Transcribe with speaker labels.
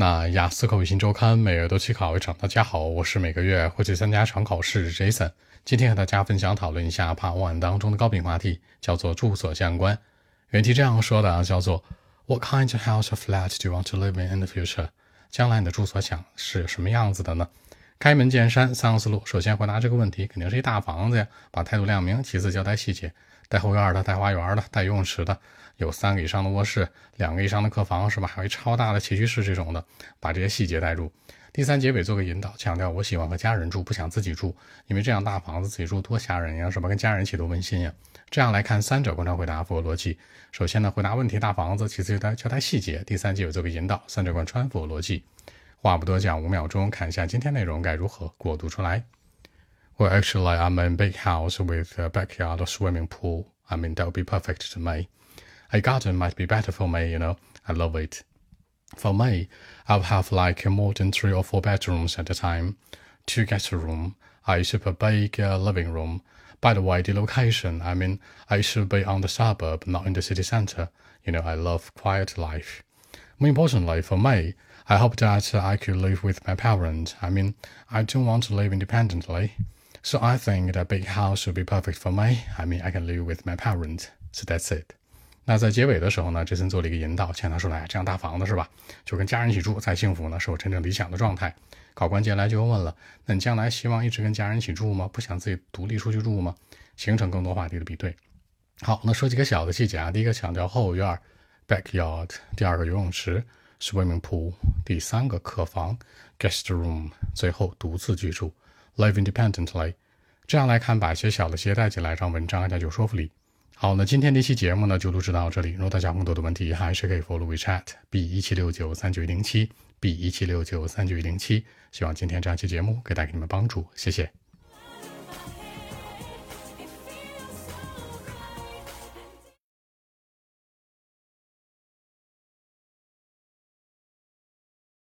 Speaker 1: 那雅思口语新周刊每月都去考一场。大家好，我是每个月会去参加场考试的 Jason。今天和大家分享讨论一下 Part One 当中的高频话题，叫做住所相关。原题这样说的啊，叫做 What kind of house or flat do you want to live in in the future？将来你的住所想是什么样子的呢？开门见山，三个思路。首先回答这个问题，肯定是一大房子呀，把态度亮明。其次交代细节，带后院的，带花园的，带游泳池的。有三个以上的卧室，两个以上的客房，是吧？还有一超大的起居室这种的，把这些细节带入。第三结尾做个引导，强调我喜欢和家人住，不想自己住，因为这样大房子自己住多吓人呀，是吧？跟家人一起多温馨呀。这样来看，三者贯穿回答符合逻辑。首先呢，回答问题大房子，其次交代交代细节，第三结尾做个引导，三者贯穿符合逻辑。话不多讲，五秒钟看一下今天内容该如何过渡出来。Well, actually, I'm in a big house with a backyard swimming pool. I mean, that would be perfect to me. a garden might be better for me, you know. I love it. For me, I'll have like more than three or four bedrooms at a time, two guest room, a super big uh, living room. By the way, the location, I mean, I should be on the suburb, not in the city center. You know, I love quiet life. More importantly, for me, I hope that I could live with my parents. I mean, I don't want to live independently. So I think that big house would be perfect for me. I mean, I can live with my parents. So that's it. 那在结尾的时候呢，杰森做了一个引导，劝他说：“来，这样大房子是吧？就跟家人一起住才幸福呢，是我真正理想的状态。”考官接下来就问了：“那你将来希望一直跟家人一起住吗？不想自己独立出去住吗？”形成更多话题的比对。好，那说几个小的细节啊。第一个强调后院 （backyard），第二个游泳池 （swimming pool），第三个客房 （guest room），最后独自居住 （live independently）。这样来看，把一些小的细节带进来，让文章更加有说服力。好，那今天这期节目呢就录制到这里。如果大家更多的问题，还是可以 follow WeChat b 一七六九三九一零七 b 一七六九三九一零七。希望今天这期节目可以带给你们帮助，谢谢。